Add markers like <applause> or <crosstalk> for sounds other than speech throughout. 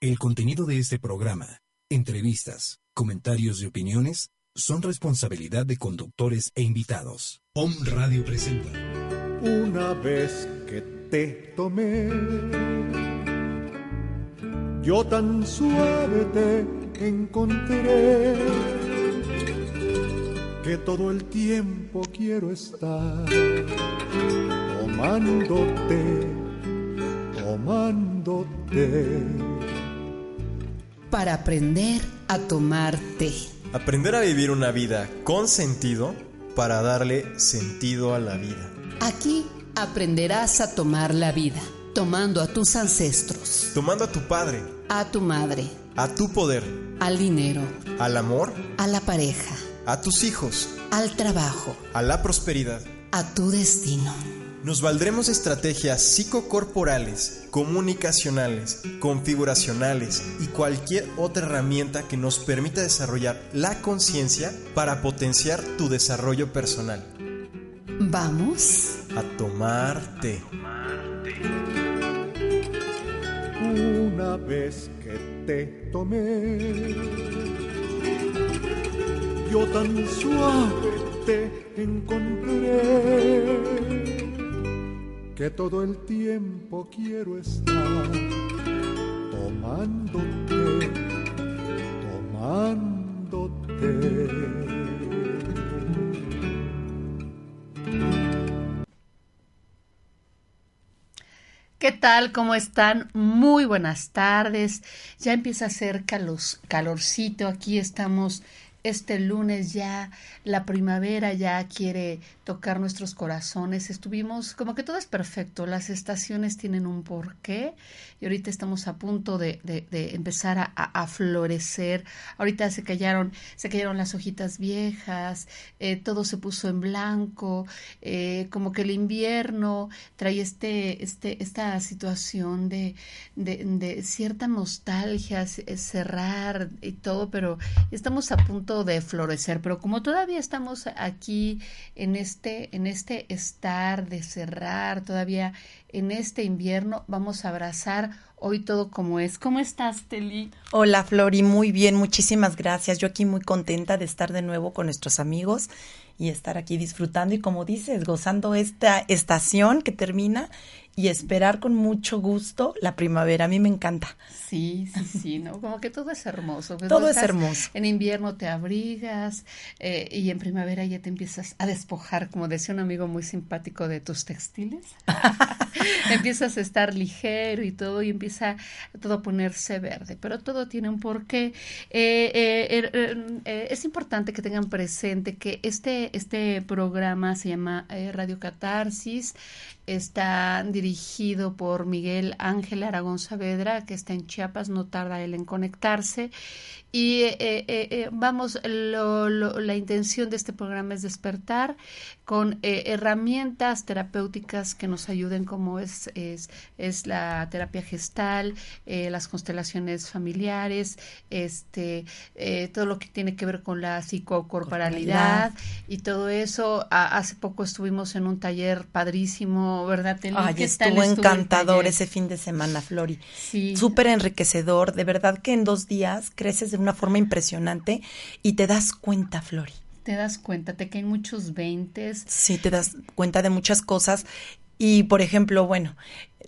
El contenido de este programa, entrevistas, comentarios y opiniones son responsabilidad de conductores e invitados. Om Radio presenta. Una vez que te tomé, yo tan suave te encontré que todo el tiempo quiero estar tomándote, tomándote. Para aprender a tomar té. Aprender a vivir una vida con sentido para darle sentido a la vida. Aquí aprenderás a tomar la vida, tomando a tus ancestros, Tomando a tu padre, a tu madre, a tu poder, al dinero, al amor, a la pareja, a tus hijos, al trabajo, a la prosperidad. a tu destino. Nos valdremos de estrategias psicocorporales, comunicacionales, configuracionales y cualquier otra herramienta que nos permita desarrollar la conciencia para potenciar tu desarrollo personal. Vamos. A tomarte. Una vez que te tomé, yo tan suave te encontré que todo el tiempo quiero estar tomándote, tomándote. ¿Qué tal? ¿Cómo están? Muy buenas tardes. Ya empieza a hacer calorcito. Aquí estamos este lunes ya. La primavera ya quiere tocar nuestros corazones. Estuvimos, como que todo es perfecto. Las estaciones tienen un porqué y ahorita estamos a punto de, de, empezar a, a, florecer. Ahorita se cayeron, se cayeron las hojitas viejas, eh, todo se puso en blanco, eh, como que el invierno trae este, este, esta situación de, de cierta nostalgia, cerrar y todo, pero estamos a punto de florecer. Pero como todavía estamos aquí en este, en este estar de cerrar, todavía en este invierno, vamos a abrazar hoy todo como es. ¿Cómo estás, Teli? Hola, Flori, muy bien, muchísimas gracias. Yo aquí muy contenta de estar de nuevo con nuestros amigos y estar aquí disfrutando y como dices, gozando esta estación que termina y esperar con mucho gusto la primavera. A mí me encanta. Sí, sí, sí, ¿no? Como que todo es hermoso. Pues todo es hermoso. En invierno te abrigas eh, y en primavera ya te empiezas a despojar, como decía un amigo muy simpático, de tus textiles. <laughs> empiezas a estar ligero y todo y empieza todo a ponerse verde, pero todo tiene un porqué. Eh, eh, es importante que tengan presente que este, este programa se llama Radio Catarsis, está dirigido por Miguel Ángel Aragón Saavedra, que está en Chiapas, no tarda él en conectarse. Y eh, eh, eh, vamos, lo, lo, la intención de este programa es despertar con herramientas terapéuticas que nos ayuden, como es, es, es la terapia gestal, las constelaciones familiares, este, todo lo que tiene que ver con la psicocorporalidad y todo eso. A, hace poco estuvimos en un taller padrísimo, ¿verdad, Teli? Ay, estuvo encantador ese fin de semana, Flori. Sí. Súper enriquecedor. De verdad que en dos días creces de una forma impresionante y te das cuenta, Flori. Te das cuenta, te caen muchos veintes. Sí, te das cuenta de muchas cosas. Y, por ejemplo, bueno,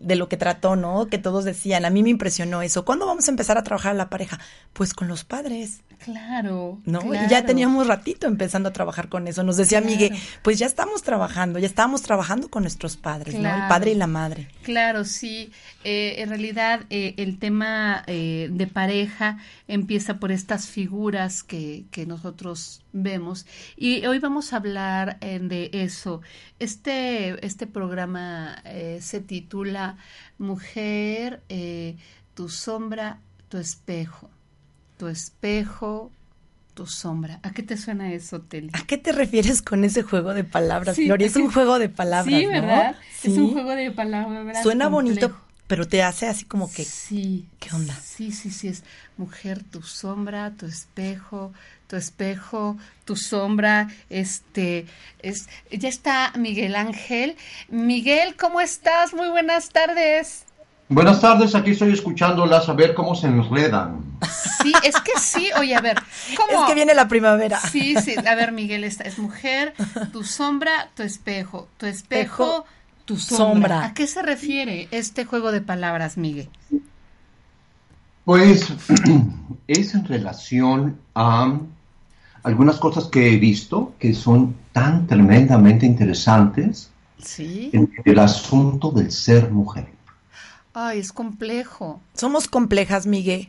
de lo que trató, ¿no? Que todos decían, a mí me impresionó eso. ¿Cuándo vamos a empezar a trabajar la pareja? Pues con los padres. Claro. ¿No? Claro. Y ya teníamos ratito empezando a trabajar con eso. Nos decía Claro. Miguel, pues ya estamos trabajando, ya estábamos trabajando con nuestros padres, ¿no? El padre y la madre. Claro, sí. Eh, en realidad, eh, el tema eh, de pareja empieza por estas figuras que, que nosotros vemos. Y hoy vamos a hablar eh, de eso. Este, este programa eh, se titula Mujer, eh, tu sombra, tu espejo. Tu espejo, tu sombra. ¿A qué te suena eso, Teli? ¿A qué te refieres con ese juego de palabras, Sí, Flori? Es un <laughs> juego de palabras, Sí, ¿no? ¿verdad? Es Sí. un juego de palabras. Suena bonito, pero te hace así como que Sí. ¿Qué onda? Sí, sí, sí, es mujer, tu sombra, tu espejo, tu espejo, tu sombra, este, es, ya está Miguel Ángel. Miguel, ¿cómo estás? Muy buenas tardes. Buenas tardes, aquí estoy escuchándolas a ver cómo se enredan. Sí, es que sí, oye, a ver, ¿cómo? Es que viene la primavera. Sí, sí, a ver, Miguel, esta es mujer, tu sombra, tu espejo, tu espejo, tu sombra. sombra. ¿A qué se refiere este juego de palabras, Miguel? Pues <clears throat> es en relación a algunas cosas que he visto que son tan tremendamente interesantes Sí. en el asunto del ser mujer. Ay, es complejo. Somos complejas, Miguel.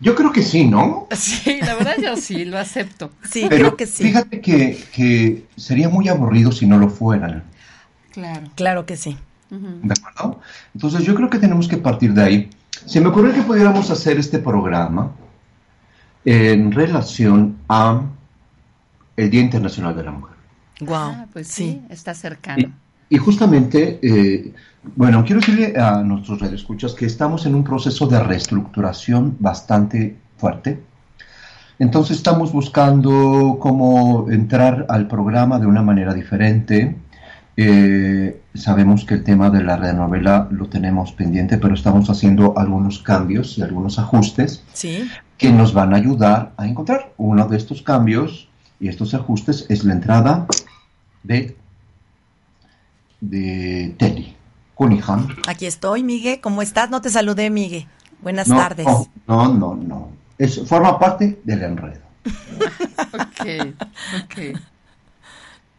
Yo creo que sí, ¿no? <laughs> Sí, la verdad yo sí, lo acepto. Sí, Pero creo que sí. fíjate que, que sería muy aburrido si no lo fueran, Claro. Claro que sí. ¿de acuerdo? Entonces yo creo que tenemos que partir de ahí. Se me ocurrió que pudiéramos hacer este programa en relación a el Día Internacional de la Mujer. Wow. Ah, pues sí, sí. está cercano. Y justamente, eh, bueno, quiero decirle a nuestros radioescuchas que estamos en un proceso de reestructuración bastante fuerte. Entonces estamos buscando cómo entrar al programa de una manera diferente. Eh, sabemos que el tema de la renovela lo tenemos pendiente, pero estamos haciendo algunos cambios y algunos ajustes Sí. que nos van a ayudar a encontrar. Uno de estos cambios y estos ajustes es la entrada de, de Cunningham. Aquí estoy, Miguel. ¿Cómo estás? No te saludé, Miguel. Buenas No, tardes. No, no, no, no. Es, forma parte del enredo. <laughs> Ok, ok.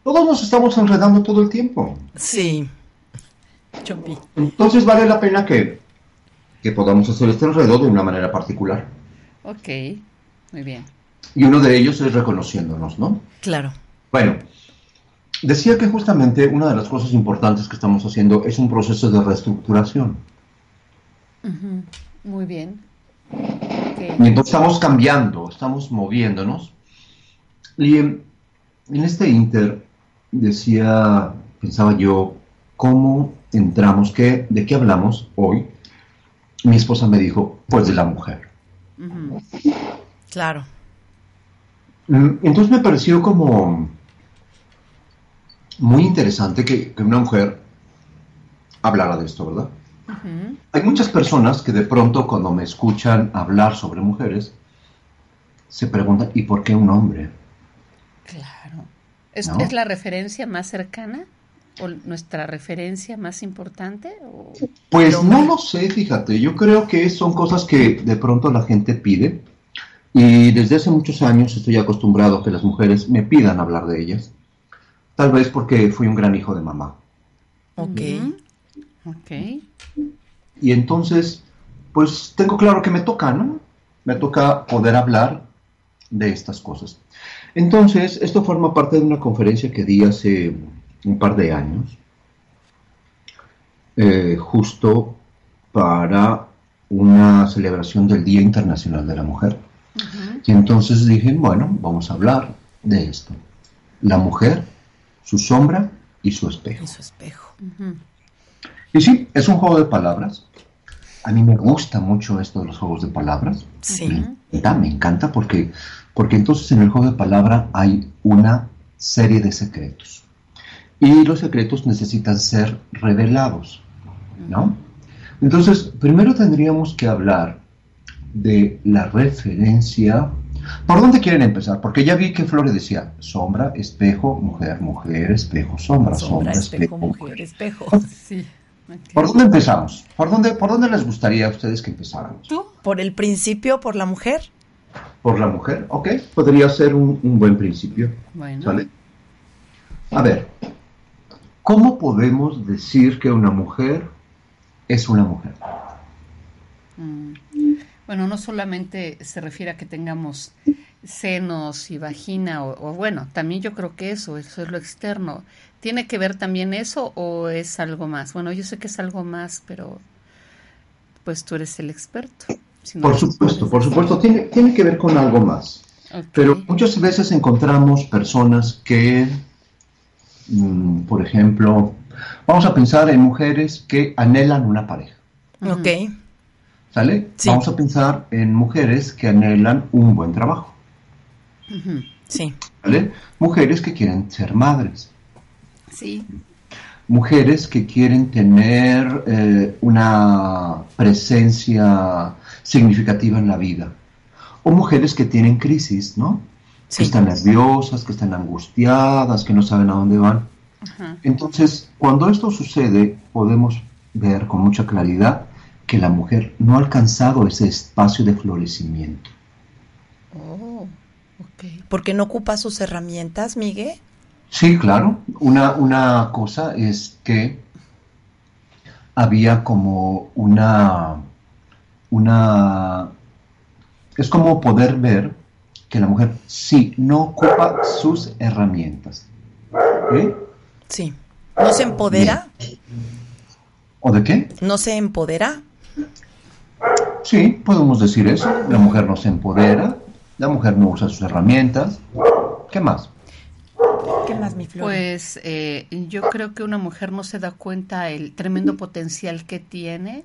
Todos nos estamos enredando todo el tiempo. Sí. Chompi. Entonces vale la pena que, que podamos hacer este enredo de una manera particular. Ok, muy bien. Y uno de ellos es reconociéndonos, ¿no? Claro. Bueno, decía que justamente una de las cosas importantes que estamos haciendo es un proceso de reestructuración. Muy bien. Y entonces estamos cambiando, estamos moviéndonos. Y en, en este inter decía, pensaba yo, ¿cómo entramos? ¿Qué, ¿De qué hablamos hoy? Mi esposa me dijo, pues de la mujer. Claro. Mm, Entonces me pareció como muy interesante que, que una mujer hablara de esto, ¿verdad? Hay muchas personas que de pronto cuando me escuchan hablar sobre mujeres, se preguntan, ¿y por qué un hombre? Claro. ¿Es, ¿No? es la referencia más cercana? ¿O nuestra referencia más importante? ¿O- Pues no lo sé, fíjate, yo creo que son cosas que de pronto la gente pide y desde hace muchos años estoy acostumbrado a que las mujeres me pidan hablar de ellas, tal vez porque fui un gran hijo de mamá. Ok. Ok. Y entonces, pues tengo claro que me toca, ¿no? Me toca poder hablar de estas cosas. Entonces, esto forma parte de una conferencia que di hace un par de años, eh, justo para una celebración del Día Internacional de la Mujer. Y entonces dije, bueno, vamos a hablar de esto. La mujer, su sombra y su espejo. Y su espejo. Y sí, es un juego de palabras. A mí me gusta mucho esto de los juegos de palabras. Sí. Me encanta, me encanta porque, porque entonces en el juego de palabra hay una serie de secretos. Y los secretos necesitan ser revelados, ¿no? Entonces, primero tendríamos que hablar de la referencia. ¿Por dónde quieren empezar? Porque ya vi que Flore decía sombra, espejo, mujer, mujer, espejo, sombra, Sombra, sombra, espejo, mujer, espejo. <laughs> Sí. ¿Por dónde empezamos? ¿Por dónde, ¿Por dónde les gustaría a ustedes que empezáramos? ¿Tú? Por el principio, por la mujer. ¿Por la mujer? Ok, podría ser un, un buen principio. Bueno. ¿Sale? A ver, ¿cómo podemos decir que una mujer es una mujer? Mm. Bueno, no solamente se refiere a que tengamos senos y vagina, o, o bueno, también yo creo que eso, eso es lo externo. ¿Tiene que ver también eso o es algo más? Bueno, yo sé que es algo más, pero pues tú eres el experto. Si no Por supuesto, por supuesto, tiene, tiene que ver con algo más. Pero muchas veces encontramos personas que, mm, por ejemplo, vamos a pensar en mujeres que anhelan una pareja. Ok. ¿Sale? Sí. Vamos a pensar en mujeres que anhelan un buen trabajo. Sí. ¿Vale? Mujeres que quieren ser madres. Sí. mujeres que quieren tener eh, una presencia significativa en la vida, o mujeres que tienen crisis, ¿no? Que están nerviosas, que están angustiadas, que no saben a dónde van. Entonces, cuando esto sucede, podemos ver con mucha claridad que la mujer no ha alcanzado ese espacio de florecimiento. Oh, ok. ¿Porque no ocupa sus herramientas, Miguel? Sí, claro. Una, una cosa es que había como una, una... Es como poder ver que la mujer sí no ocupa sus herramientas. Sí. ¿No se empodera? ¿O de qué? ¿No se empodera? Sí, podemos decir eso. La mujer no se empodera, la mujer no usa sus herramientas. ¿Qué más? ¿Qué más, mi flor? Pues eh, yo creo que una mujer no se da cuenta el tremendo potencial que tiene,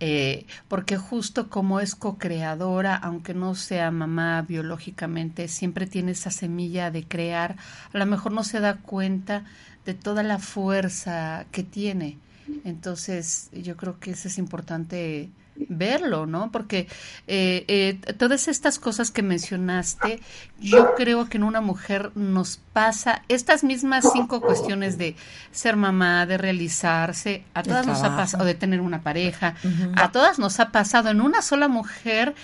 eh, porque justo como es co-creadora, aunque no sea mamá biológicamente, siempre tiene esa semilla de crear, a lo mejor no se da cuenta de toda la fuerza que tiene. Entonces, yo creo que eso es importante verlo, ¿no? Porque eh, eh, todas estas cosas que mencionaste, yo creo que en una mujer nos pasa estas mismas cinco cuestiones de ser mamá, de realizarse, a todas nos ha pasado, de tener una pareja, a todas nos ha pasado. En una sola mujer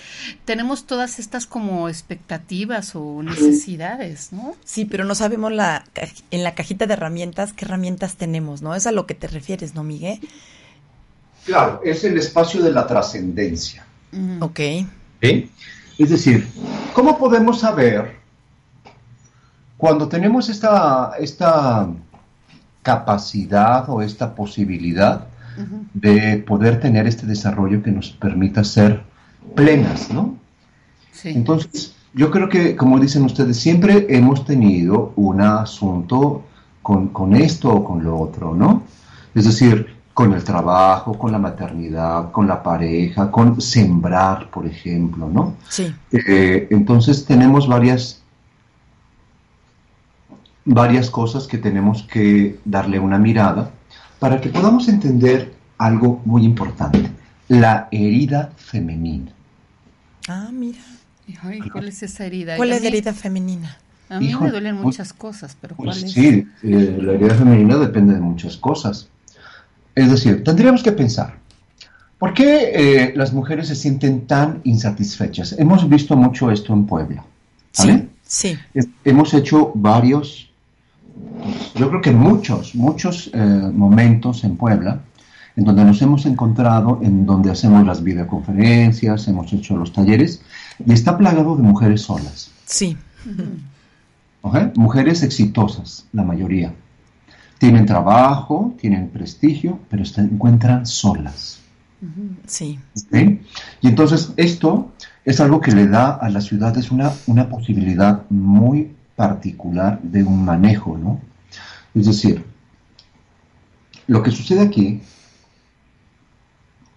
tenemos todas estas como expectativas o necesidades, ¿no? Sí, pero no sabemos la, en la cajita de herramientas qué herramientas tenemos, ¿no? Es a lo que te refieres, ¿no, Miguel? Claro, es el espacio de la trascendencia. Ok. Es decir, ¿cómo podemos saber cuando tenemos esta, esta capacidad o esta posibilidad de poder tener este desarrollo que nos permita ser plenas, ¿no? Sí. Entonces, yo creo que, como dicen ustedes, siempre hemos tenido un asunto con, con esto o con lo otro, ¿no? Es decir, con el trabajo, con la maternidad, con la pareja, con sembrar, por ejemplo, ¿no? Sí. Eh, entonces tenemos varias, varias cosas que tenemos que darle una mirada para que podamos entender algo muy importante, la herida femenina. Ah, mira. ¿Cuál es esa herida? ¿Cuál es la herida femenina? A mí me duelen muchas cosas, pero ¿cuál es? Sí, eh, la herida femenina depende de muchas cosas. Es decir, tendríamos que pensar, ¿por qué eh, las mujeres se sienten tan insatisfechas? Hemos visto mucho esto en Puebla. ¿vale? Sí, Hemos hecho varios, yo creo que muchos, muchos eh, momentos en Puebla en donde nos hemos encontrado, en donde hacemos las videoconferencias, hemos hecho los talleres, y está plagado de mujeres solas. Sí. Mujeres exitosas, la mayoría. Tienen trabajo, tienen prestigio, pero se encuentran solas. Sí. Y entonces esto es algo que le da a las ciudades una, una posibilidad muy particular de un manejo, ¿no? Es decir, lo que sucede aquí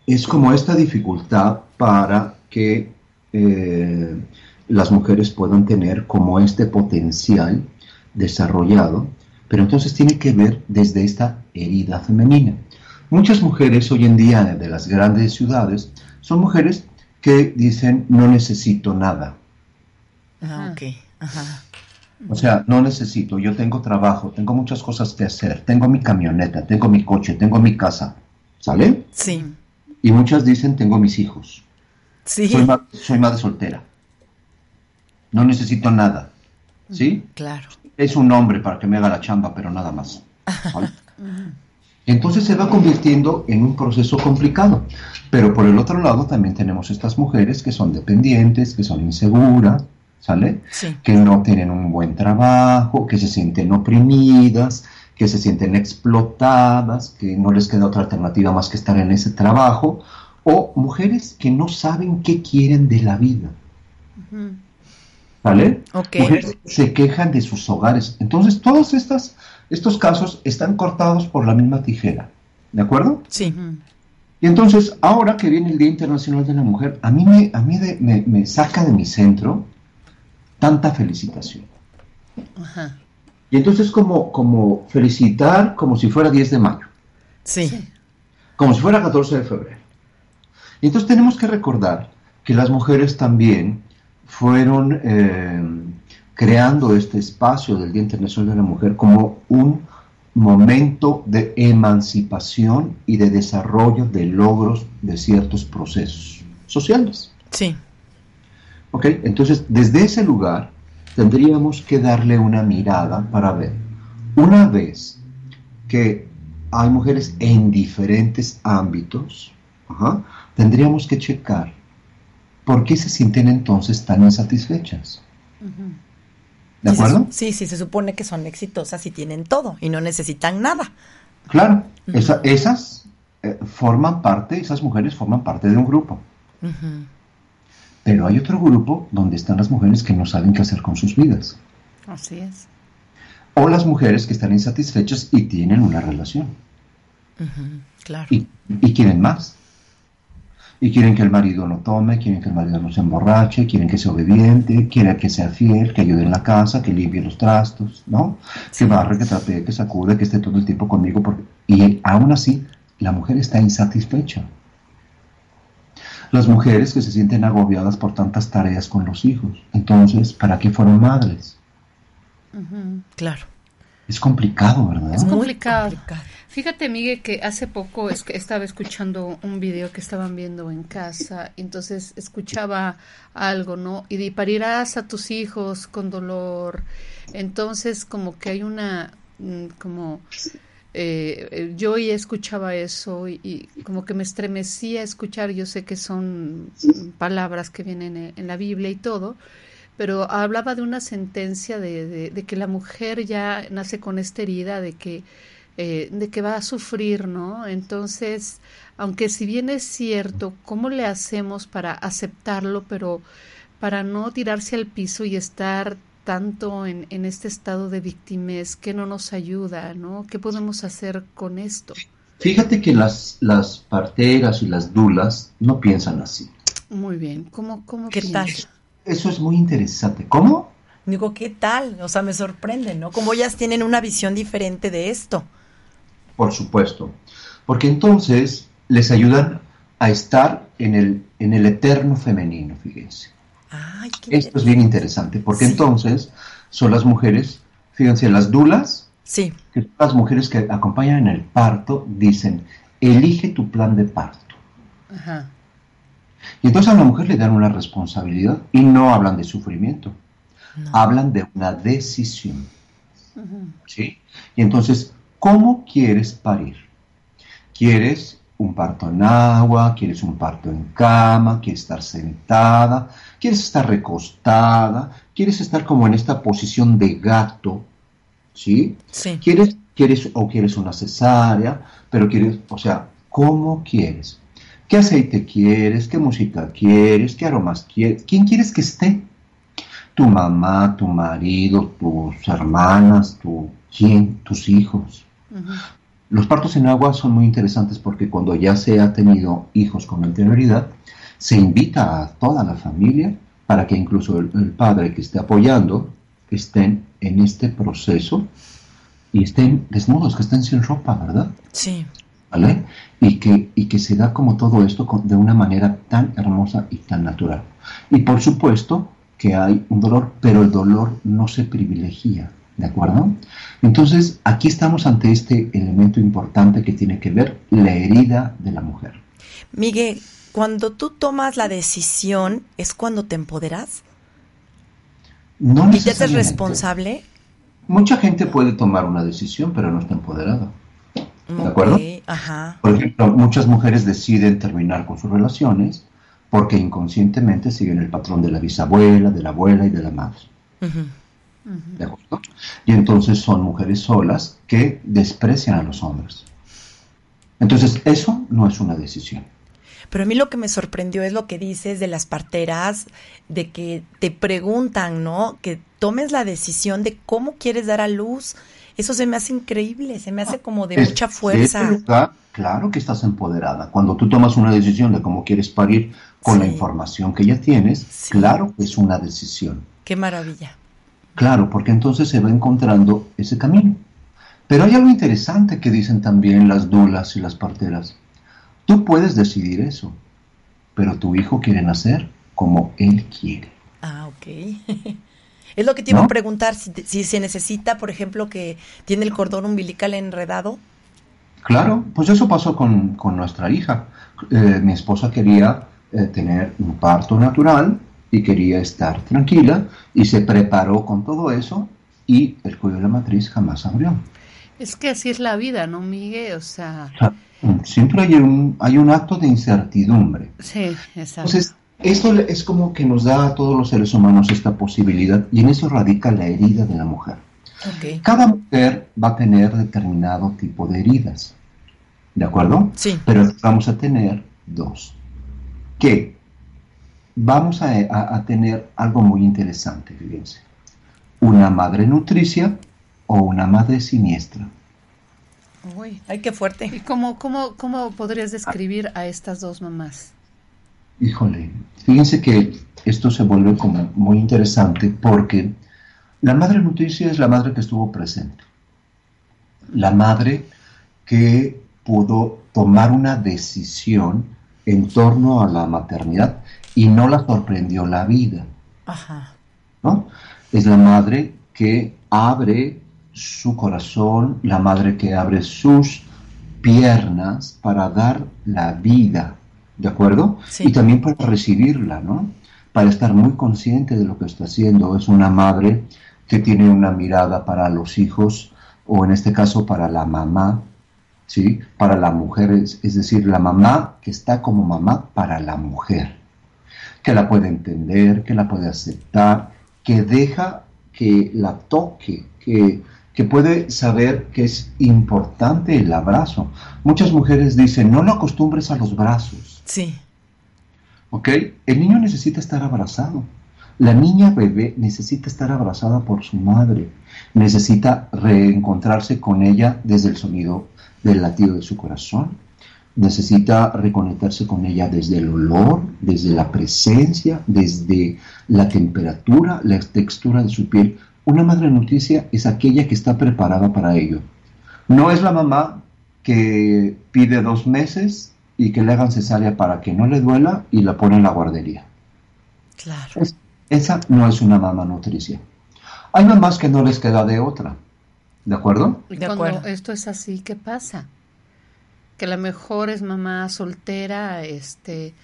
es como esta dificultad para que eh, las mujeres puedan tener como este potencial desarrollado pero entonces tiene que ver desde esta herida femenina. Muchas mujeres hoy en día de las grandes ciudades son mujeres que dicen no necesito nada. Ah, ok. O sea, no necesito, yo tengo trabajo, tengo muchas cosas que hacer, tengo mi camioneta, tengo mi coche, tengo mi casa. ¿Sale? Sí. Y muchas dicen tengo mis hijos. Sí. Soy, soy madre soltera. No necesito nada. ¿Sí? Claro es un hombre para que me haga la chamba, pero nada más. Entonces se va convirtiendo en un proceso complicado. Pero por el otro lado también tenemos estas mujeres que son dependientes, que son inseguras, ¿sale? Que no tienen un buen trabajo, que se sienten oprimidas, que se sienten explotadas, que no les queda otra alternativa más que estar en ese trabajo, o mujeres que no saben qué quieren de la vida. ¿Vale? Mujeres se quejan de sus hogares. Entonces, todos estas, estos casos están cortados por la misma tijera. ¿De acuerdo? Sí. Y entonces, ahora que viene el Día Internacional de la Mujer, a mí me, a mí me, me, saca de mi centro tanta felicitación. Ajá. Y entonces como, como felicitar como si fuera 10 de mayo. Sí. Como si fuera 14 de febrero. Y entonces tenemos que recordar que las mujeres también fueron eh, creando este espacio del Día Internacional de la Mujer como un momento de emancipación y de desarrollo de logros de ciertos procesos sociales. Sí. ¿Ok? Entonces, desde ese lugar tendríamos que darle una mirada para ver, una vez que hay mujeres en diferentes ámbitos, tendríamos que checar por qué se sienten entonces tan insatisfechas. ¿De acuerdo? sí, sí, se supone que son exitosas y tienen todo y no necesitan nada. Claro, esas eh, forman parte, esas mujeres forman parte de un grupo. Pero hay otro grupo donde están las mujeres que no saben qué hacer con sus vidas. Así es. O las mujeres que están insatisfechas y tienen una relación. Claro. Y, y quieren más y quieren que el marido no tome, quieren que el marido no se emborrache, quieren que sea obediente, quieren que sea fiel, que ayude en la casa, que limpie los trastos, ¿no? Que barre, que trapee, que sacude, que esté todo el tiempo conmigo. Porque... Y aún así, la mujer está insatisfecha. Las mujeres que se sienten agobiadas por tantas tareas con los hijos. Entonces, ¿para qué fueron madres? Claro. Es complicado, ¿verdad? Es complicado. Fíjate, Miguel, que hace poco estaba escuchando un video que estaban viendo en casa, entonces escuchaba algo, ¿no? Y parirás a tus hijos con dolor. Entonces, como que hay una, mm, como, eh, yo ya escuchaba eso y, como que me estremecía escuchar, yo sé que son palabras que vienen en, la Biblia y todo, pero hablaba de una sentencia de, de que la mujer ya nace con esta herida, de que eh, de que va a sufrir, ¿no? Entonces, aunque si bien es cierto, ¿cómo le hacemos para aceptarlo, pero para no tirarse al piso y estar tanto en, en este estado de victimez que no nos ayuda, ¿no? ¿Qué podemos hacer con esto? Fíjate que las, las parteras y las dulas no piensan así. Muy bien. ¿Cómo, cómo ¿Qué tal? Eso es muy interesante. ¿Cómo? Digo, ¿qué tal? O sea, me sorprende, ¿no? Como ellas tienen una visión diferente de esto. Por supuesto, porque entonces les ayudan a estar en el, en el eterno femenino, fíjense. Esto es bien interesante, porque entonces son las mujeres, fíjense, las dulas, sí. que son las mujeres que acompañan en el parto, dicen, elige tu plan de parto. Ajá. Y entonces a la mujer le dan una responsabilidad y no hablan de sufrimiento, hablan de una decisión. ¿Sí? Y entonces ¿Cómo quieres parir? ¿Quieres un parto en agua? ¿Quieres un parto en cama? ¿Quieres estar sentada? ¿Quieres estar recostada? ¿Quieres estar como en esta posición de gato? ¿Sí? Sí. ¿Quieres, quieres o quieres una cesárea? Pero quieres, o sea, ¿cómo quieres? ¿Qué aceite quieres? ¿Qué música quieres? ¿Qué aromas quieres? ¿Quién quieres que esté? Tu mamá, tu marido, tus hermanas, tu, ¿quién? Tus hijos. Los partos en agua son muy interesantes porque cuando ya se ha tenido hijos con anterioridad, se invita a toda la familia para que incluso el, padre que esté apoyando estén en este proceso y estén desnudos, que estén sin ropa, ¿verdad? Sí. ¿Vale? Y que, y que se da como todo esto de una manera tan hermosa y tan natural. Y por supuesto que hay un dolor, pero el dolor no se privilegia. ¿De acuerdo? Entonces, aquí estamos ante este elemento importante que tiene que ver la herida de la mujer. Miguel, cuando tú tomas la decisión, ¿es cuando te empoderas? No ¿Y te haces responsable? Mucha gente puede tomar una decisión, pero no está empoderada. ¿De acuerdo? Ajá. Por ejemplo, muchas mujeres deciden terminar con sus relaciones porque inconscientemente siguen el patrón de la bisabuela, de la abuela y de la madre. ¿De acuerdo? Y entonces son mujeres solas que desprecian a los hombres. Entonces, eso no es una decisión. Pero a mí lo que me sorprendió es lo que dices de las parteras, de que te preguntan, ¿no? Que tomes la decisión de cómo quieres dar a luz. Eso se me hace increíble, se me hace como de mucha fuerza. claro que estás empoderada. Cuando tú tomas una decisión de cómo quieres parir con la información que ya tienes, claro que es una decisión. Qué maravilla. Claro, porque entonces se va encontrando ese camino. Pero hay algo interesante que dicen también las dulas y las parteras. Tú puedes decidir eso, pero tu hijo quiere nacer como él quiere. Ah, ok. <laughs> es lo que te iba a preguntar, si, se necesita, por ejemplo, que tiene el cordón umbilical enredado. Claro, pues eso pasó con, nuestra hija. Eh, mi esposa quería eh, tener un parto natural y quería estar tranquila y se preparó con todo eso y el cuello de la matriz jamás abrió. Es que así es la vida, ¿no, Miguel? O sea... Siempre hay un, hay un acto de incertidumbre. Sí, exacto. Entonces, esto es como que nos da a todos los seres humanos esta posibilidad y en eso radica la herida de la mujer. Cada mujer va a tener determinado tipo de heridas, ¿de acuerdo? Sí. Pero vamos a tener dos. Que vamos a, tener algo muy interesante, fíjense. Una madre nutricia o una madre siniestra. Uy, ay, qué fuerte. ¿Y cómo, cómo, cómo podrías describir a estas dos mamás? Híjole, fíjense que esto se vuelve como muy interesante porque la madre nutricia es la madre que estuvo presente. La madre que pudo tomar una decisión en torno a la maternidad y no la sorprendió la vida. Ajá. ¿no? Es la madre que abre su corazón, la madre que abre sus piernas para dar la vida, ¿de acuerdo? Y también para recibirla, ¿no? Para estar muy consciente de lo que está haciendo. Es una madre que tiene una mirada para los hijos, o en este caso para la mamá, ¿sí? Para la mujer, es, es decir, la mamá que está como mamá para la mujer, que la puede entender, que la puede aceptar, que deja que la toque, que que puede saber que es importante el abrazo. Muchas mujeres dicen, no lo acostumbres a los brazos. Sí. ¿Ok? El niño necesita estar abrazado. La niña bebé necesita estar abrazada por su madre. Necesita reencontrarse con ella desde el sonido del latido de su corazón. Necesita reconectarse con ella desde el olor, desde la presencia, desde la temperatura, la textura de su piel una madre noticia es aquella que está preparada para ello. No es la mamá que pide dos meses y que le hagan cesárea para que no le duela y la pone en la guardería. Claro. esa no es una mamá nutricia. Hay mamás que no les queda de otra. ¿De acuerdo? Y cuando esto es así, ¿qué pasa? Que la mejor es mamá soltera, este,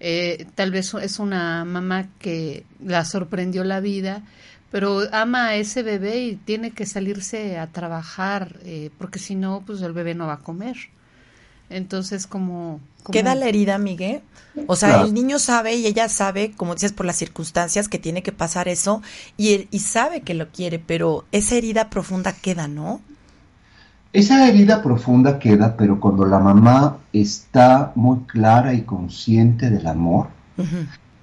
eh, tal vez es una mamá que la sorprendió la vida pero ama a ese bebé y tiene que salirse a trabajar, eh, porque si no, pues el bebé no va a comer. Entonces, como... Queda la herida, Miguel. O sea, el niño sabe y ella sabe, como dices, por las circunstancias que tiene que pasar eso y, y sabe que lo quiere, pero esa herida profunda queda, ¿no? Esa herida profunda queda, pero cuando la mamá está muy clara y consciente del amor,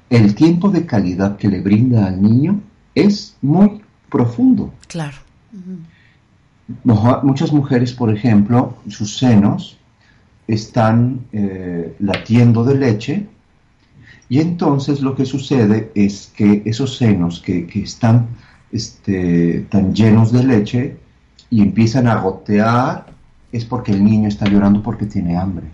el tiempo de calidad que le brinda al niño es muy profundo. Claro. Muchas mujeres, por ejemplo, sus senos están eh, latiendo de leche y entonces lo que sucede es que esos senos que, están este, tan llenos de leche y empiezan a gotear es porque el niño está llorando porque tiene hambre.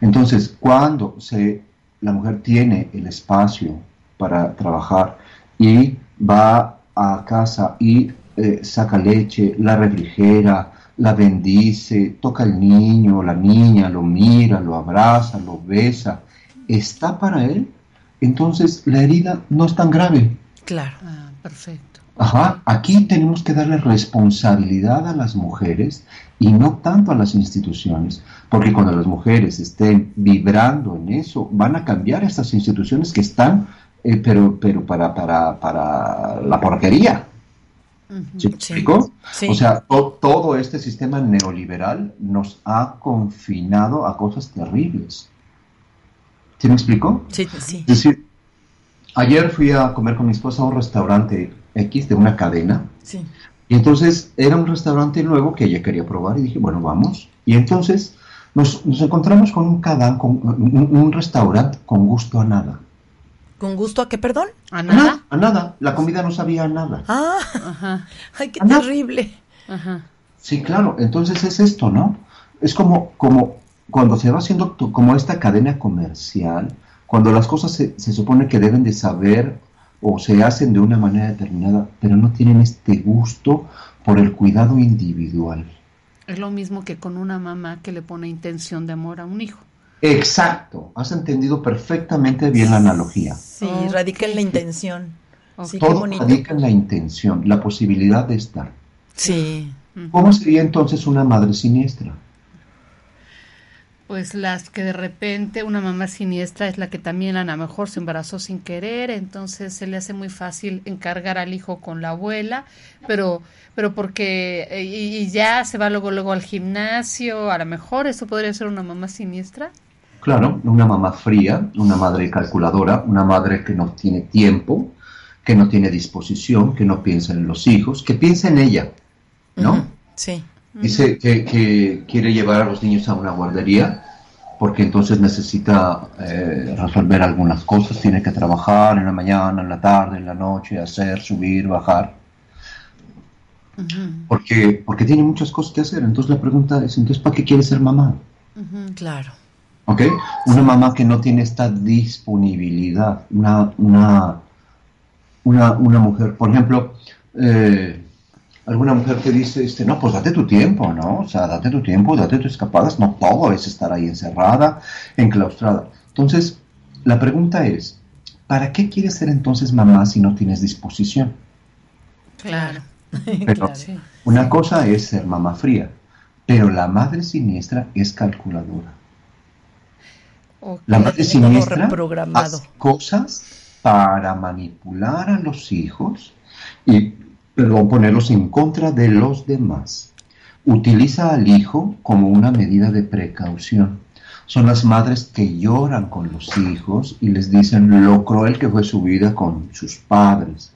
Entonces, cuando se, la mujer tiene el espacio para trabajar y va a casa y eh, saca leche, la refrigera, la bendice, toca al niño, la niña, lo mira, lo abraza, lo besa, está para él, entonces la herida no es tan grave. Claro, ah, perfecto. Ajá, aquí tenemos que darle responsabilidad a las mujeres y no tanto a las instituciones, porque cuando las mujeres estén vibrando en eso, van a cambiar estas instituciones que están eh, pero, pero para, para, para la porquería. ¿Se explicó? O sea, todo este sistema neoliberal nos ha confinado a cosas terribles. ¿Se me explicó? Sí, sí. Es decir, ayer fui a comer con mi esposa a un restaurante X de una cadena. Sí. Y entonces era un restaurante nuevo que ella quería probar y dije, bueno, vamos. Y entonces nos, encontramos con un cadán, con un restaurante con gusto a nada. ¿Con gusto a qué, perdón? ¿A nada? A nada. La comida no sabía a nada. Ah, Ajá, ay, qué terrible. ajá. Sí, claro. Entonces es esto, ¿no? Es como, como cuando se va haciendo como esta cadena comercial, cuando las cosas se, se supone que deben de saber o se hacen de una manera determinada, pero no tienen este gusto por el cuidado individual. Es lo mismo que con una mamá que le pone intención de amor a un hijo. Exacto. Has entendido perfectamente bien la analogía. Sí, radica en la intención. Sí, Todo radica en la intención, la posibilidad de estar. Sí. ¿Cómo sería entonces una madre siniestra? Pues las que de repente una mamá siniestra es la que también a lo mejor se embarazó sin querer, entonces se le hace muy fácil encargar al hijo con la abuela, pero pero porque eh, y, y ya se va luego luego al gimnasio, a lo mejor eso podría ser una mamá siniestra. Claro, una mamá fría, una madre calculadora, una madre que no tiene tiempo, que no tiene disposición, que no piensa en los hijos, que piensa en ella, ¿no? Sí. Dice que, que quiere llevar a los niños a una guardería porque entonces necesita eh, resolver algunas cosas, tiene que trabajar en la mañana, en la tarde, en la noche, hacer, subir, bajar, porque, porque tiene muchas cosas que hacer. Entonces la pregunta es, entonces, ¿para qué quiere ser mamá? Claro. ¿Ok? Una mamá que no tiene esta disponibilidad, una, una, una, una mujer, por ejemplo, eh, alguna mujer que dice, este, no, pues date tu tiempo, ¿no? O sea, date tu tiempo, date tus escapadas, no todo es estar ahí encerrada, enclaustrada. Entonces, la pregunta es, ¿para qué quieres ser entonces mamá si no tienes disposición? Claro. Pero <laughs> Claro. Una cosa es ser mamá fría, pero la madre siniestra es calculadora. La madre siniestra hace cosas para manipular a los hijos y, perdón, ponerlos en contra de los demás. Utiliza al hijo como una medida de precaución. Son las madres que lloran con los hijos y les dicen lo cruel que fue su vida con sus padres.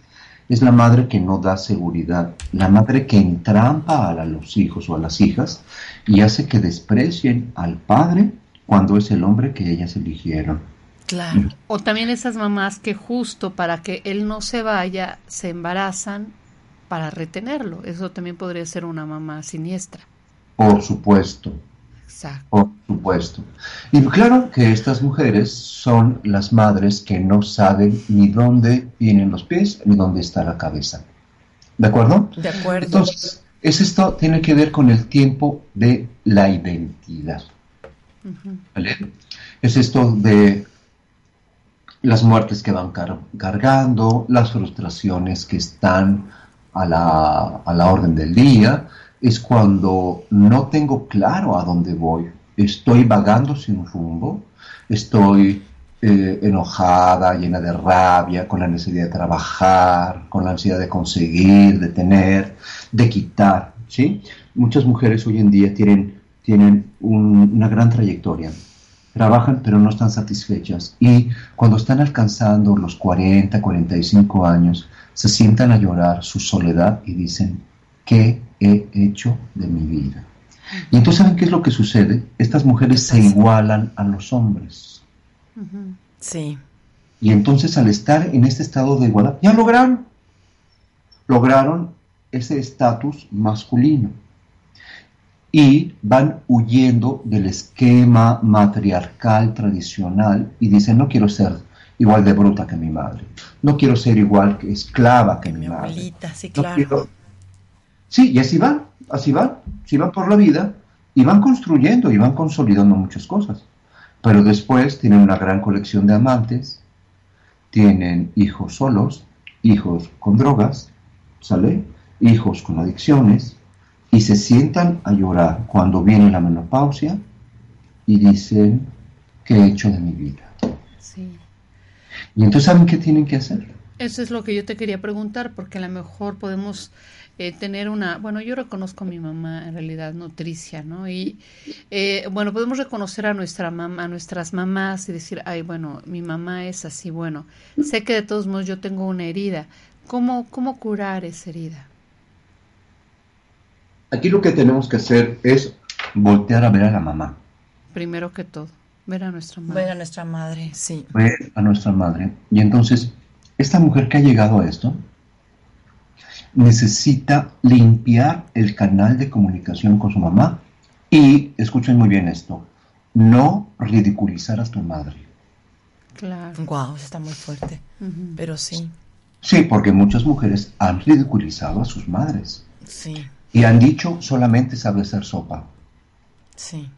Es la madre que no da seguridad, la madre que entrampa a los hijos o a las hijas y hace que desprecien al padre cuando es el hombre que ellas eligieron. Claro. O también esas mamás que justo para que él no se vaya se embarazan para retenerlo. Eso también podría ser una mamá siniestra. Por supuesto, Exacto. por supuesto. Y claro que estas mujeres son las madres que no saben ni dónde tienen los pies ni dónde está la cabeza. ¿De acuerdo? De acuerdo. Entonces, es esto tiene que ver con el tiempo de la identidad. Es esto de las muertes que van car- cargando, las frustraciones que están a la, a la orden del día, es cuando no tengo claro a dónde voy, estoy vagando sin rumbo, estoy eh, enojada, llena de rabia, con la necesidad de trabajar, con la ansiedad de conseguir, de tener, de quitar, ¿sí? Muchas mujeres hoy en día tienen, tienen un- una gran trayectoria, trabajan pero no están satisfechas y cuando están alcanzando los 40, 45 años, se sientan a llorar su soledad y dicen, ¿qué he hecho de mi vida? Y entonces, ¿saben qué es lo que sucede? Estas mujeres se igualan a los hombres. Sí. Y entonces al estar en este estado de igualdad, ya lograron, lograron ese estatus masculino. Y van huyendo del esquema matriarcal tradicional y dicen, no quiero ser igual de bruta que mi madre, no quiero ser igual que esclava que mi, Mi madre. abuelita, sí, No claro. quiero- Sí, y así van, así van, así van por la vida y van construyendo y van consolidando muchas cosas. Pero después tienen una gran colección de amantes, tienen hijos solos, hijos con drogas, ¿sale? Hijos con adicciones y se sientan a llorar cuando viene la menopausia y dicen, ¿qué he hecho de mi vida? Sí. Y entonces, ¿saben qué tienen que hacer? Eso es lo que yo te quería preguntar, porque a lo mejor podemos eh, tener una, bueno, yo reconozco a mi mamá en realidad nutricia, ¿no? Y eh, bueno, podemos reconocer a nuestra mamá, a nuestras mamás y decir, ay, bueno, mi mamá es así, bueno, sé que de todos modos yo tengo una herida. ¿Cómo, cómo curar esa herida? Aquí lo que tenemos que hacer es voltear a ver a la mamá. Primero que todo. Ver a nuestra madre. Ver a nuestra madre, sí. Ver a nuestra madre. Y entonces, esta mujer que ha llegado a esto necesita limpiar el canal de comunicación con su mamá y, escuchen muy bien esto, no ridiculizar a tu madre. Claro. Wow, está muy fuerte. Ujú. Pero sí, Sí, porque muchas mujeres han ridiculizado a sus madres sí, y han dicho solamente sabe hacer sopa. sí.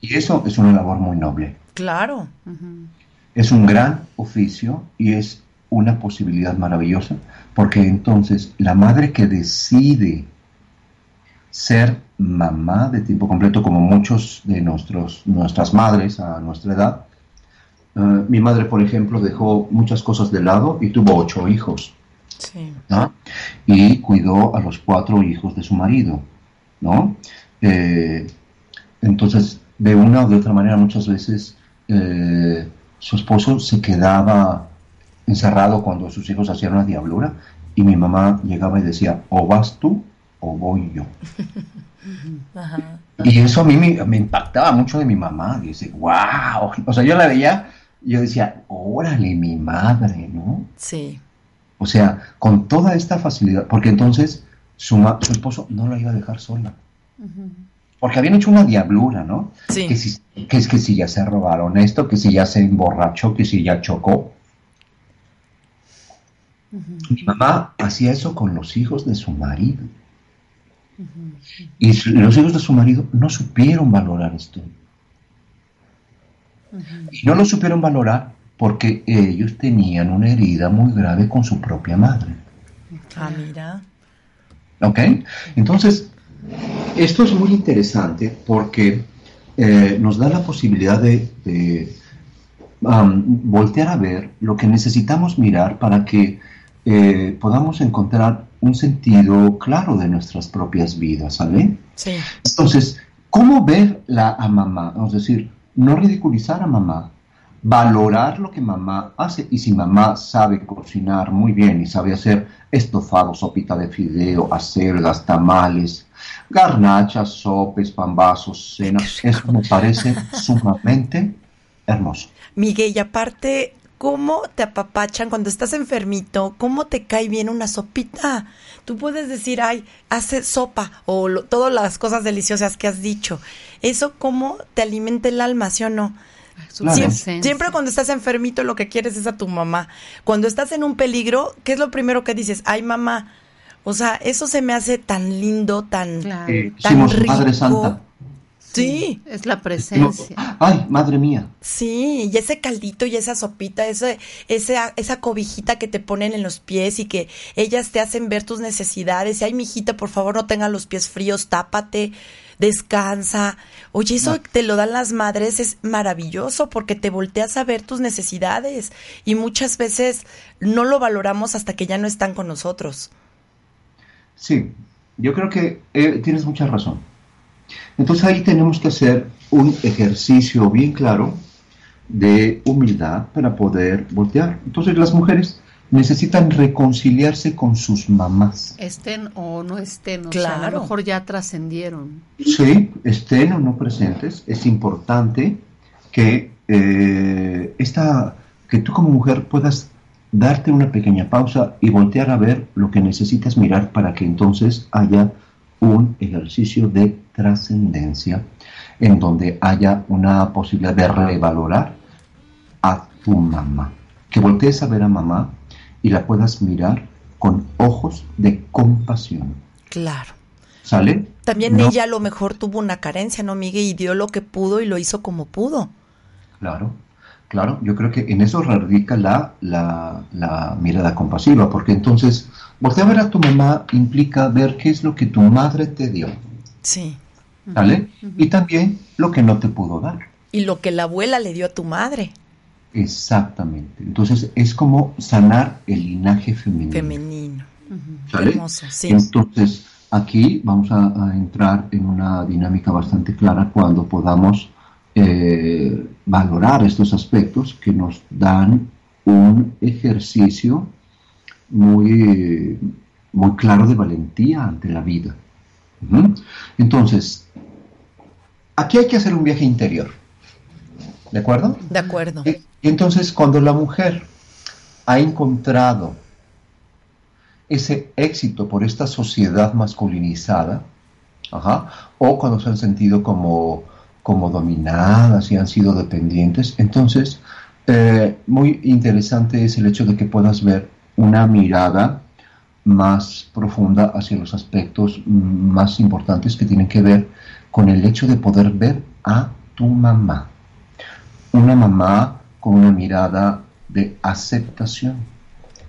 Y eso es una labor muy noble. Claro. Es un gran oficio y es una posibilidad maravillosa porque entonces la madre que decide ser mamá de tiempo completo como muchos de nuestros, nuestras madres a nuestra edad, eh, mi madre por ejemplo dejó muchas cosas de lado y tuvo ocho hijos. Sí. ¿no? Y cuidó a los cuatro hijos de su marido, ¿no? Eh, entonces, de una o de otra manera, muchas veces eh, su esposo se quedaba encerrado cuando sus hijos hacían una diablura y mi mamá llegaba y decía, o vas tú o voy yo. <laughs> Ajá. Y eso a mí me, me impactaba mucho de mi mamá. Dice, wow. O sea, yo la veía yo decía, órale, mi madre, ¿no? Sí. O sea, con toda esta facilidad, porque entonces su, su esposo no la iba a dejar sola. Porque habían hecho una diablura, ¿no? Sí. Que, si, que es que si ya se robaron esto, que si ya se emborrachó, que si ya chocó. Mi mamá hacía eso con los hijos de su marido. Y su- los hijos de su marido no supieron valorar esto. Y no lo supieron valorar porque ellos tenían una herida muy grave con su propia madre. Ah, mira. ¿Ok? Entonces, esto es muy interesante porque eh, nos da la posibilidad de, de, um, voltear a ver lo que necesitamos mirar para que eh, podamos encontrar un sentido claro de nuestras propias vidas, ¿sale? Sí. Entonces, ¿cómo ver la, a mamá? Es decir, no ridiculizar a mamá, valorar lo que mamá hace. Y si mamá sabe cocinar muy bien y sabe hacer estofado, sopita de fideo, acelgas, tamales, garnachas, sopes, pambazos, cenas, eso me parece sumamente hermoso. Miguel, y aparte, ¿cómo te apapachan cuando estás enfermito? ¿Cómo te cae bien una sopita? Tú puedes decir, ay, hace sopa o lo- todas las cosas deliciosas que has dicho. Eso cómo te alimenta el alma, ¿sí o no? Claro. Siempre cuando estás enfermito lo que quieres es a tu mamá. Cuando estás en un peligro, ¿qué es lo primero que dices? Ay, mamá. O sea, eso se me hace tan lindo, tan... Claro. Eh, Tan decimos, Madre rico. Santa. Sí. Es la presencia. Ay, madre mía. Sí, y ese caldito y esa sopita, ese, esa, esa cobijita que te ponen en los pies y que ellas te hacen ver tus necesidades. Y ay, mijita, por favor, no tengas los pies fríos, tápate, descansa. Oye, eso te lo dan las madres, es maravilloso porque te volteas a ver tus necesidades y muchas veces no lo valoramos hasta que ya no están con nosotros. Sí, yo creo que eh, tienes mucha razón. Entonces ahí tenemos que hacer un ejercicio bien claro de humildad para poder voltear. Entonces las mujeres necesitan reconciliarse con sus mamás. Estén o no estén. O sea, a Claro. lo mejor ya trascendieron. Sí, estén o no presentes, es importante que eh, esta, que tú como mujer puedas darte una pequeña pausa y voltear a ver lo que necesitas mirar para que entonces haya un ejercicio de trascendencia en donde haya una posibilidad de revalorar a tu mamá. Que voltees a ver a mamá y la puedas mirar con ojos de compasión. Claro. ¿Sale? También No. ella a lo mejor tuvo una carencia, ¿no, Miguel? Y dio lo que pudo y lo hizo como pudo. Claro, claro. Yo creo que en eso radica la, la, la mirada compasiva, porque entonces voltear a ver a tu mamá implica ver qué es lo que tu madre te dio, Sí. ¿sale? Y también lo que no te pudo dar. Y lo que la abuela le dio a tu madre, Exactamente. Entonces es como sanar el linaje femenino. femenino. ¿sale? Hermoso, sí. Entonces, aquí vamos a, a entrar en una dinámica bastante clara cuando podamos eh, valorar estos aspectos que nos dan un ejercicio muy, muy claro de valentía ante la vida. Entonces, aquí hay que hacer un viaje interior. ¿De acuerdo? De acuerdo. Entonces cuando la mujer ha encontrado ese éxito por esta sociedad masculinizada, ajá, o cuando se han sentido como, como dominadas y han sido dependientes, entonces eh, muy interesante es el hecho de que puedas ver una mirada más profunda hacia los aspectos más importantes que tienen que ver con el hecho de poder ver a tu mamá. Una mamá con una mirada de aceptación,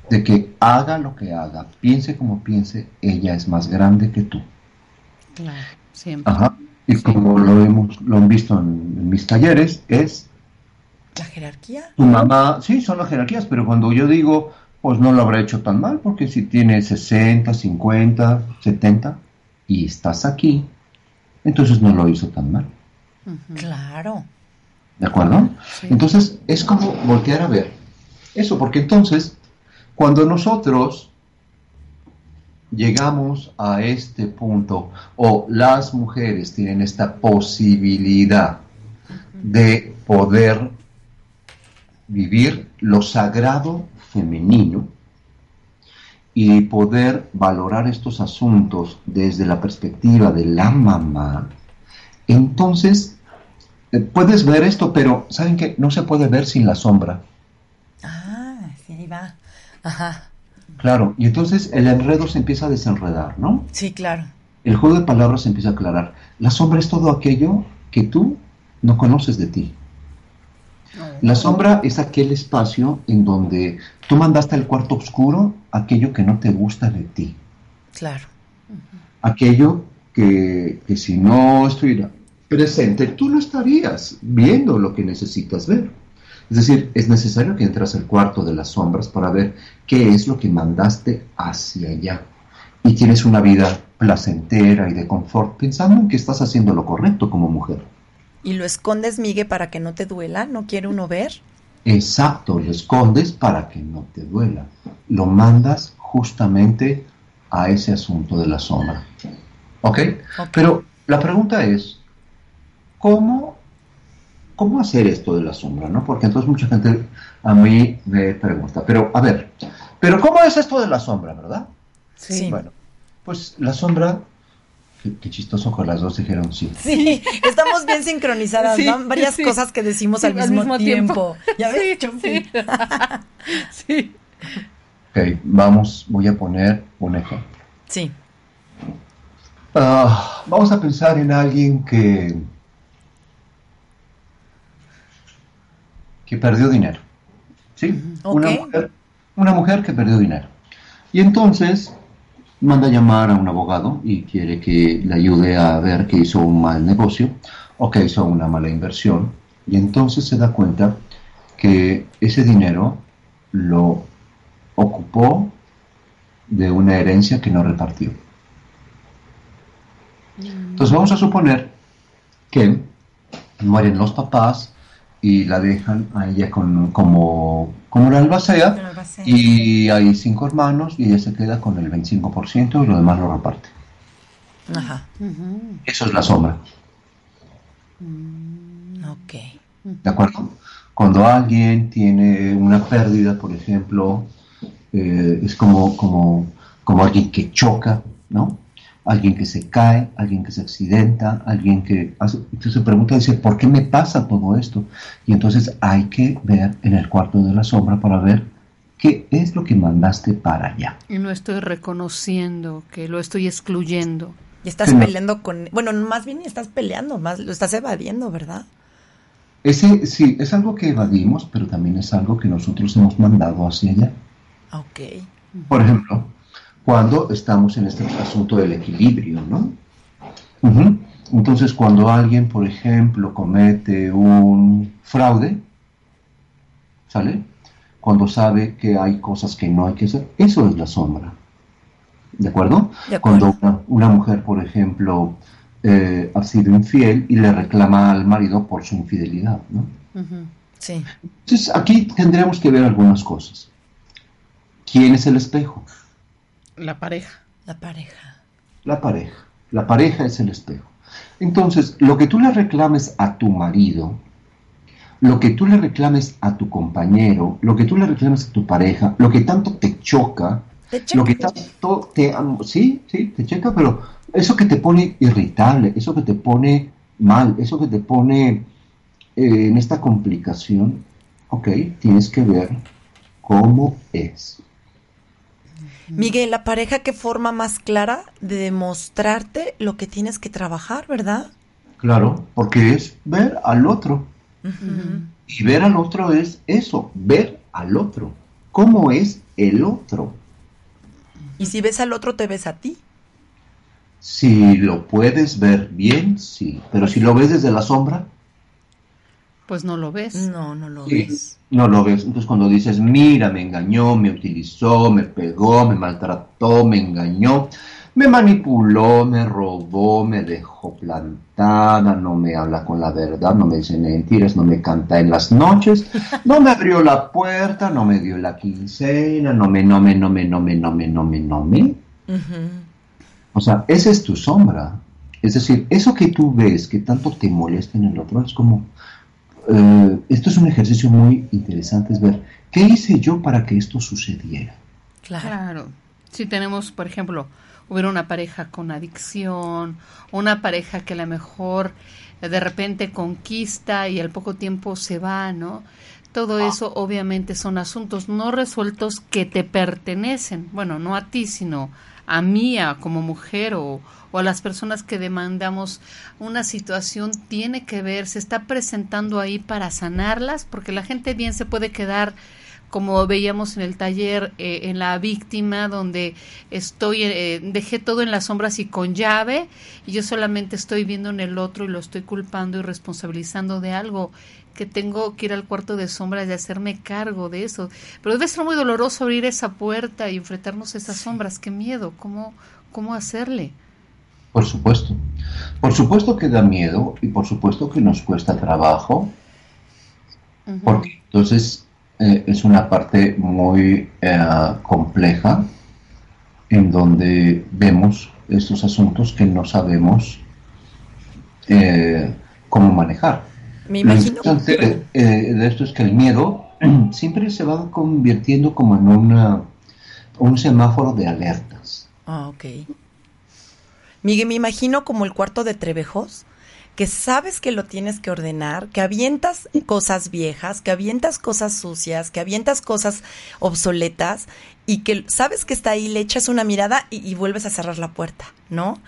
de que haga lo que haga, piense como piense, ella es más grande que tú. Claro, siempre. Ajá. Y Sí. como lo hemos lo han visto en, en mis talleres, es La jerarquía. tu mamá, sí, son las jerarquías, pero cuando yo digo, pues no lo habrá hecho tan mal, porque si tiene 60, 50, 70 y estás aquí, entonces no lo hizo tan mal. Claro. ¿De acuerdo? Sí. Entonces es como voltear a ver eso, porque entonces cuando nosotros llegamos a este punto o las mujeres tienen esta posibilidad de poder vivir lo sagrado femenino y poder valorar estos asuntos desde la perspectiva de la mamá, entonces eh, puedes ver esto, pero ¿saben que No se puede ver sin la sombra. Ah, sí, ahí va. Ajá. Claro, y entonces el enredo se empieza a desenredar, ¿no? Sí, claro. El juego de palabras se empieza a aclarar. La sombra es todo aquello que tú no conoces de ti. La sombra es aquel espacio en donde tú mandaste al cuarto oscuro aquello que no te gusta de ti. Claro. Aquello que, que si no estuviera presente, tú no estarías viendo lo que necesitas ver. Es decir, es necesario que entras al cuarto de las sombras para ver qué es lo que mandaste hacia allá. Y tienes una vida placentera y de confort pensando en que estás haciendo lo correcto como mujer. Y lo escondes, Migue, para que no te duela. ¿No quiere uno ver? Exacto, lo escondes para que no te duela. Lo mandas justamente a ese asunto de la sombra. ¿Ok? Ok. Pero la pregunta es, ¿cómo, ¿cómo hacer esto de la sombra? ¿no? Porque entonces mucha gente a mí me pregunta, pero a ver, ¿pero cómo es esto de la sombra, verdad? Sí. Bueno, pues la sombra, qué, qué chistoso que las dos dijeron sí. Sí, estamos bien sincronizadas. <laughs> Sí, Van varias sí. cosas que decimos Sí, al mismo, tiempo. ¿Ya ves? Sí, sí. <laughs> sí. Ok, vamos, voy a poner un ejemplo. Sí. Ah, vamos a pensar en alguien que que perdió dinero. ¿Sí? Una, mujer, una mujer que perdió dinero. Y entonces manda a llamar a un abogado y quiere que le ayude a ver que hizo un mal negocio o que hizo una mala inversión. Y entonces se da cuenta que ese dinero lo ocupó de una herencia que no repartió. Entonces vamos a suponer que mueren los papás y la dejan a ella con, como, como la albacea y hay cinco hermanos y ella se queda con el 25% y lo demás lo reparte. Ajá. Eso es la sombra, Ok. ¿de acuerdo? Cuando alguien tiene una pérdida, por ejemplo, eh, es como, como, como alguien que choca, ¿no? Alguien que se cae, alguien que se accidenta, alguien que hace, entonces se pregunta, dice, ¿por qué me pasa todo esto? Y entonces hay que ver en el cuarto de la sombra para ver qué es lo que mandaste para allá. Y no estoy reconociendo que lo estoy excluyendo. Y estás Sí. peleando con... Bueno, más bien estás peleando, más lo estás evadiendo, ¿verdad? Ese sí, es algo que evadimos, pero también es algo que nosotros hemos mandado hacia allá. Ok. Por ejemplo, cuando estamos en este asunto del equilibrio, ¿no? Entonces, cuando alguien, por ejemplo, comete un fraude, ¿sale? Cuando sabe que hay cosas que no hay que hacer, eso es la sombra. ¿De acuerdo? De acuerdo. Cuando una, una mujer, por ejemplo, eh, ha sido infiel y le reclama al marido por su infidelidad, ¿no? Sí. Entonces, aquí tendremos que ver algunas cosas. ¿Quién es el espejo? La pareja. La pareja. La pareja. La pareja es el espejo. Entonces, lo que tú le reclames a tu marido, lo que tú le reclames a tu compañero, lo que tú le reclames a tu pareja, lo que tanto te choca, lo que tanto te... Sí, sí, te checa, pero eso que te pone irritable, eso que te pone mal, eso que te pone eh, en esta complicación, ok, tienes que ver cómo es. Miguel, la pareja que forma más clara de demostrarte lo que tienes que trabajar, ¿verdad? Claro, porque es ver al otro. Y ver al otro es eso, ver al otro. ¿Cómo es el otro? Y si ves al otro, te ves a ti. Si lo puedes ver bien, sí. Pero si lo ves desde la sombra. Pues no lo ves. No, no lo ves. No lo ves. Entonces cuando dices, mira, me engañó, me utilizó, me pegó, me maltrató, me engañó, me manipuló, me robó, me dejó plantada, no me habla con la verdad, no me dice mentiras, no me canta en las noches, no me abrió la puerta, no me dio la quincena, no me, no me, no me, no me, no me, no me, no me. O sea, esa es tu sombra. Es decir, eso que tú ves que tanto te molesta en el otro es como, eh, esto es un ejercicio muy interesante, es ver, ¿qué hice yo para que esto sucediera? Claro. Si tenemos, por ejemplo, hubiera una pareja con adicción, una pareja que a lo mejor de repente conquista y al poco tiempo se va, ¿no? Todo ah. eso obviamente son asuntos no resueltos que te pertenecen, bueno, no a ti, sino a mí como mujer o, o a las personas que demandamos una situación tiene que ver, se está presentando ahí para sanarlas, porque la gente bien se puede quedar como veíamos en el taller eh, en la víctima donde estoy eh, dejé todo en las sombras y con llave y yo solamente estoy viendo en el otro y lo estoy culpando y responsabilizando de algo que tengo que ir al cuarto de sombras y hacerme cargo de eso. Pero debe ser muy doloroso abrir esa puerta y enfrentarnos a esas sombras. Qué miedo. Cómo cómo hacerle por supuesto. Por supuesto que da miedo y por supuesto que nos cuesta trabajo. Porque entonces eh, es una parte muy eh, compleja en donde vemos estos asuntos que no sabemos eh, cómo manejar. Me imagino Lo importante de esto es que el miedo <clears throat> siempre se va convirtiendo como en una, un semáforo de alertas. Ah, ok. Miguel, me imagino como el cuarto de Trevejos, que sabes que lo tienes que ordenar, que avientas cosas viejas, que avientas cosas sucias, que avientas cosas obsoletas y que sabes que está ahí, le echas una mirada y, vuelves a cerrar la puerta, ¿no?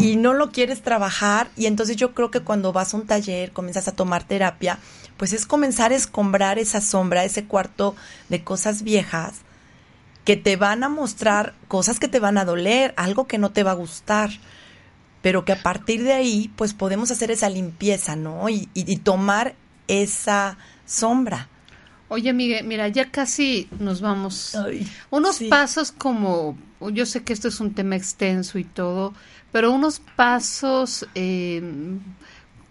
Y, no lo quieres trabajar y entonces yo creo que cuando vas a un taller, comienzas a tomar terapia, pues es comenzar a escombrar esa sombra, ese cuarto de cosas viejas que te van a mostrar cosas que te van a doler, algo que no te va a gustar pero que a partir de ahí pues podemos hacer esa limpieza, ¿no? Y, tomar esa sombra. Oye, Miguel, mira, ya casi nos vamos. unos pasos como, yo sé que esto es un tema extenso y todo, pero unos pasos, eh,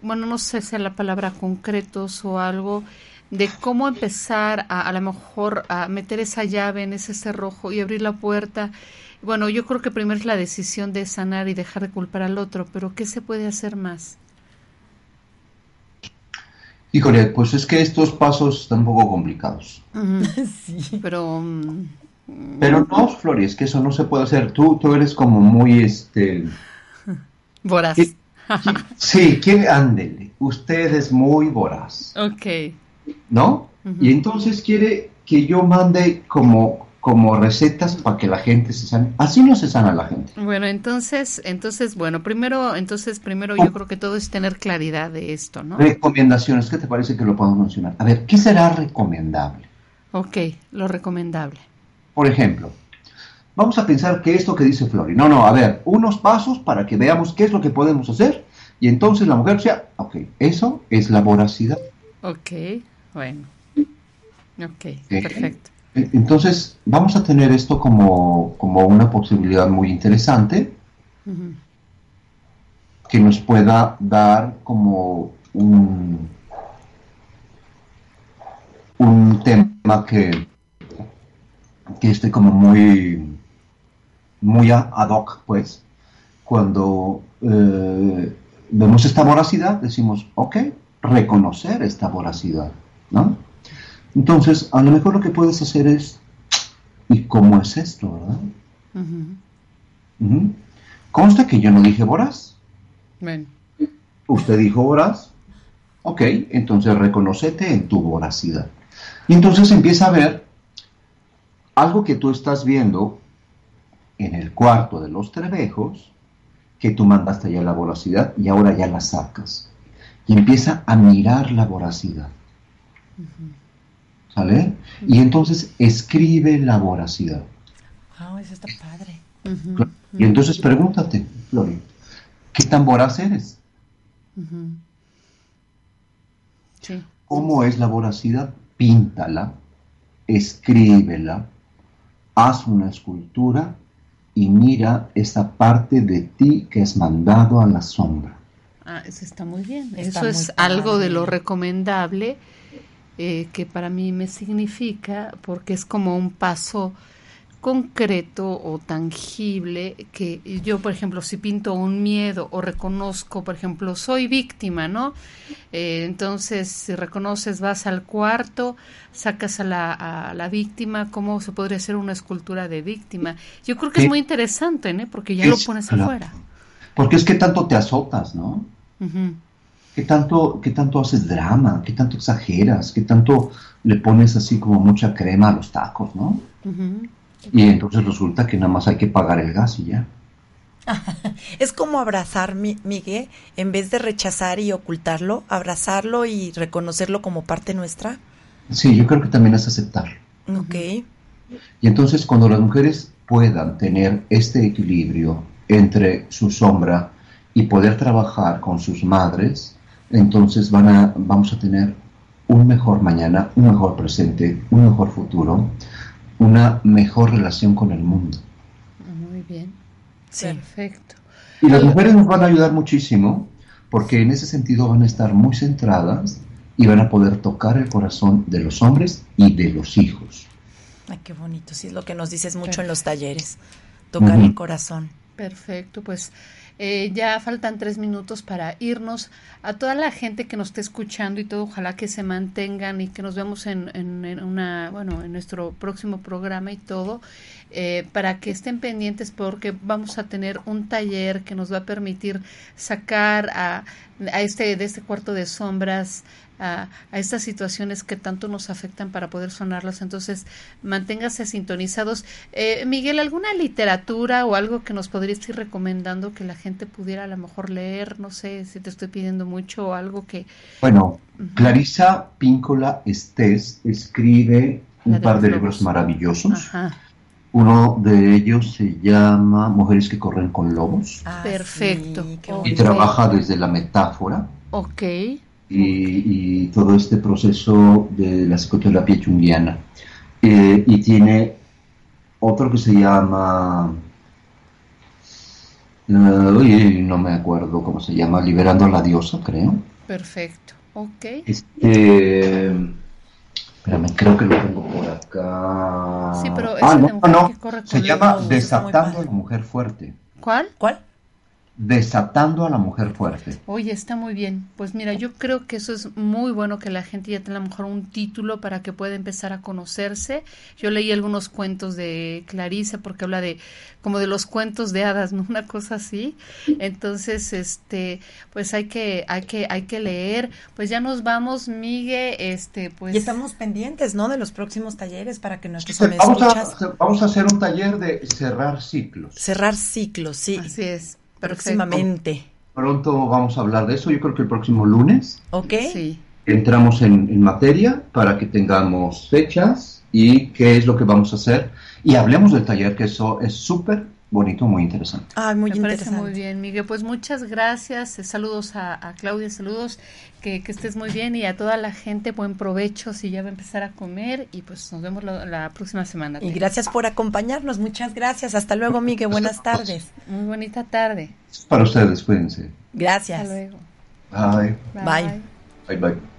bueno, no sé si es la palabra concretos o algo, de cómo empezar a, a lo mejor a meter esa llave en ese cerrojo y abrir la puerta bueno, yo creo que primero es la decisión de sanar y dejar de culpar al otro, pero ¿qué se puede hacer más? Híjole, pues es que estos pasos están un poco complicados. <laughs> sí, pero... Pero no, Flori, es que eso no se puede hacer. Tú, tú eres como muy, este... Voraz. sí, quiere, ándele. Usted es muy voraz. Ok. ¿No? Y entonces quiere que yo mande como como recetas para que la gente se sane. Así no se sana la gente. Bueno, entonces, entonces, bueno, primero, entonces, primero yo creo que todo es tener claridad de esto, ¿no? Recomendaciones, ¿qué te parece que lo podemos mencionar? A ver, ¿qué será recomendable? Ok, lo recomendable. Por ejemplo, vamos a pensar que esto que dice Flori, no, no, a ver, unos pasos para que veamos qué es lo que podemos hacer y entonces la mujer sea, ok, eso es la voracidad. Ok, bueno. Ok, perfecto. Entonces, vamos a tener esto como, una posibilidad muy interesante que nos pueda dar como un, un tema que, que esté como muy, muy ad hoc, pues, cuando eh, vemos esta voracidad, decimos, ok, reconocer esta voracidad, ¿no? Entonces, a lo mejor lo que puedes hacer es, ¿y cómo es esto, verdad? Consta que yo no dije voraz. Usted dijo voraz. Ok, entonces reconocete en tu voracidad. Y entonces empieza a ver algo que tú estás viendo en el cuarto de los trebejos, que tú mandaste ya la voracidad y ahora ya la sacas. Y empieza a mirar la voracidad. ¿Sale? Y entonces escribe la voracidad. Ah, eso está padre. Y entonces pregúntate, Flori, ¿qué tan voraz eres? ¿Cómo es la voracidad? Píntala, escríbela, haz una escultura y mira esa parte de ti que es mandado a la sombra. Ah, eso está muy bien. eso es algo de lo recomendable eh, que para mí me significa porque es como un paso concreto o tangible que yo, por ejemplo, si pinto un miedo o reconozco, por ejemplo, soy víctima, ¿no? Eh, entonces, si reconoces, vas al cuarto, sacas a la, a la víctima, ¿cómo se podría hacer una escultura de víctima? Yo creo que es muy interesante, ¿no? Porque ya lo pones afuera. Porque es que tanto te azotas, ¿no? ¿Qué tanto, ¿Qué tanto haces drama? ¿Qué tanto exageras? ¿Qué tanto le pones así como mucha crema a los tacos, ¿no? Y entonces resulta que nada más hay que pagar el gas y ya. <laughs> es como abrazar, Miguel, en vez de rechazar y ocultarlo, abrazarlo y reconocerlo como parte nuestra. Sí, yo creo que también es aceptarlo. Ok. Y entonces cuando las mujeres puedan tener este equilibrio entre su sombra y poder trabajar con sus madres, entonces van a, vamos a tener un mejor mañana, un mejor presente, un mejor futuro, una mejor relación con el mundo. Muy bien. Perfecto. Y las mujeres nos van a ayudar muchísimo porque en ese sentido van a estar muy centradas y van a poder tocar el corazón de los hombres y de los hijos. Ay, qué bonito. Sí, es lo que nos dices mucho en los talleres. Tocar el corazón. Perfecto, pues eh, ya faltan tres minutos para irnos. A toda la gente que nos esté escuchando y todo, ojalá que se mantengan y que nos vemos en, en, una, bueno, en nuestro próximo programa y todo, eh, para que estén pendientes porque vamos a tener un taller que nos va a permitir sacar a, a este de este cuarto de sombras a, estas situaciones que tanto nos afectan para poder sonarlas. Entonces, manténgase sintonizados. Eh, Miguel, ¿alguna literatura o algo que nos podrías ir recomendando que la gente pudiera a lo mejor leer? No sé si te estoy pidiendo mucho o algo que... Bueno, Clarisa Píncola Estés escribe un par de libros maravillosos. Uno de ellos se llama Mujeres que corren con lobos. Ah, Perfecto. y trabaja desde la metáfora. Ok y, todo este proceso de la psicoterapia junguiana. Eh, y tiene otro que se llama, uh, no me acuerdo cómo se llama, Liberando a la diosa, creo. Perfecto, ok. Este, espérame, creo que lo tengo por acá. Sí, pero ah, no, no, se llama Desatando a la mujer fuerte. ¿Cuál? ¿Cuál? Desatando a la mujer fuerte. Oye, está muy bien. Pues mira, yo creo que eso es muy bueno que la gente ya tenga a lo mejor un título para que pueda empezar a conocerse. Yo leí algunos cuentos de Clarice porque habla de como de los cuentos de hadas, ¿no? <laughs> Una cosa así. Entonces, este, pues hay que hay que hay que leer. Pues ya nos vamos, Miguel, este, pues Y estamos pendientes, ¿no? De los próximos talleres para que nuestros vamos a, vamos a hacer un taller de cerrar ciclos. Cerrar ciclos, sí. Así es próximamente. Pronto vamos a hablar de eso, yo creo que el próximo lunes. Ok. Sí. Entramos en, materia para que tengamos fechas y qué es lo que vamos a hacer. Y hablemos del taller, que eso es súper bonito, muy interesante. Ah, muy Me interesante. Parece muy bien, Miguel. Pues muchas gracias. Saludos a, Claudia, saludos. Que, estés muy bien y a toda la gente, buen provecho si ya va a empezar a comer. Y pues nos vemos la, próxima semana. Y gracias por acompañarnos. Muchas gracias. Hasta luego, Miguel. Buenas tardes. Muy bonita tarde. Para ustedes, cuídense. Gracias. Hasta luego. Bye. Bye. Bye, bye.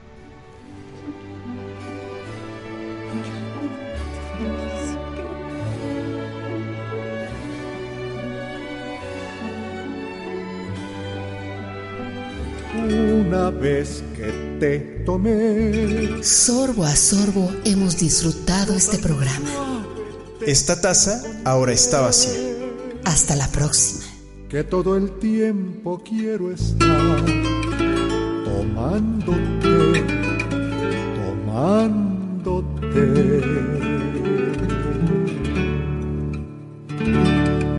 una vez que te tomé. Sorbo a sorbo hemos disfrutado este programa. Esta taza ahora está vacía. Hasta la próxima. Que todo el tiempo quiero estar tomándote, tomándote.